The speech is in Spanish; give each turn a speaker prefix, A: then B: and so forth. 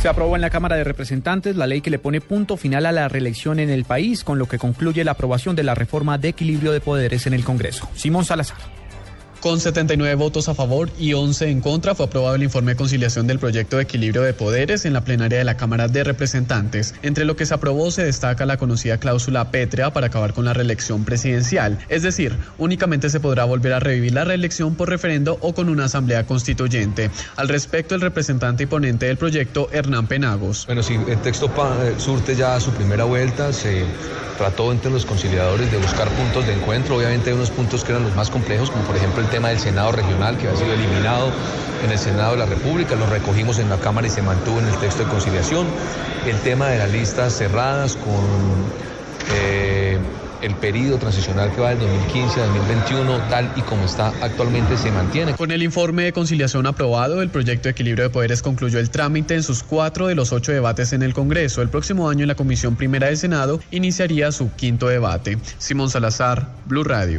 A: Se aprobó en la Cámara de Representantes la ley que le pone punto final a la reelección en el país, con lo que concluye la aprobación de la reforma de equilibrio de poderes en el Congreso. Simón Salazar.
B: Con 79 votos a favor y 11 en contra fue aprobado el informe de conciliación del proyecto de equilibrio de poderes en la plenaria de la Cámara de Representantes. Entre lo que se aprobó se destaca la conocida cláusula pétrea para acabar con la reelección presidencial, es decir, únicamente se podrá volver a revivir la reelección por referendo o con una asamblea constituyente. Al respecto, el representante y ponente del proyecto, Hernán Penagos.
C: Bueno, si el texto surte ya su primera vuelta, se trató entre los conciliadores de buscar puntos de encuentro. Obviamente hay unos puntos que eran los más complejos, como por ejemplo el tema del Senado regional, que ha sido eliminado en el Senado de la República, lo recogimos en la Cámara y se mantuvo en el texto de conciliación. El tema de las listas cerradas con... Eh, el periodo transicional que va del 2015 a 2021, tal y como está actualmente, se mantiene.
B: Con el informe de conciliación aprobado, el proyecto de equilibrio de poderes concluyó el trámite en sus cuatro de los ocho debates en el Congreso. El próximo año en la Comisión Primera del Senado iniciaría su quinto debate. Simón Salazar, Blue Radio.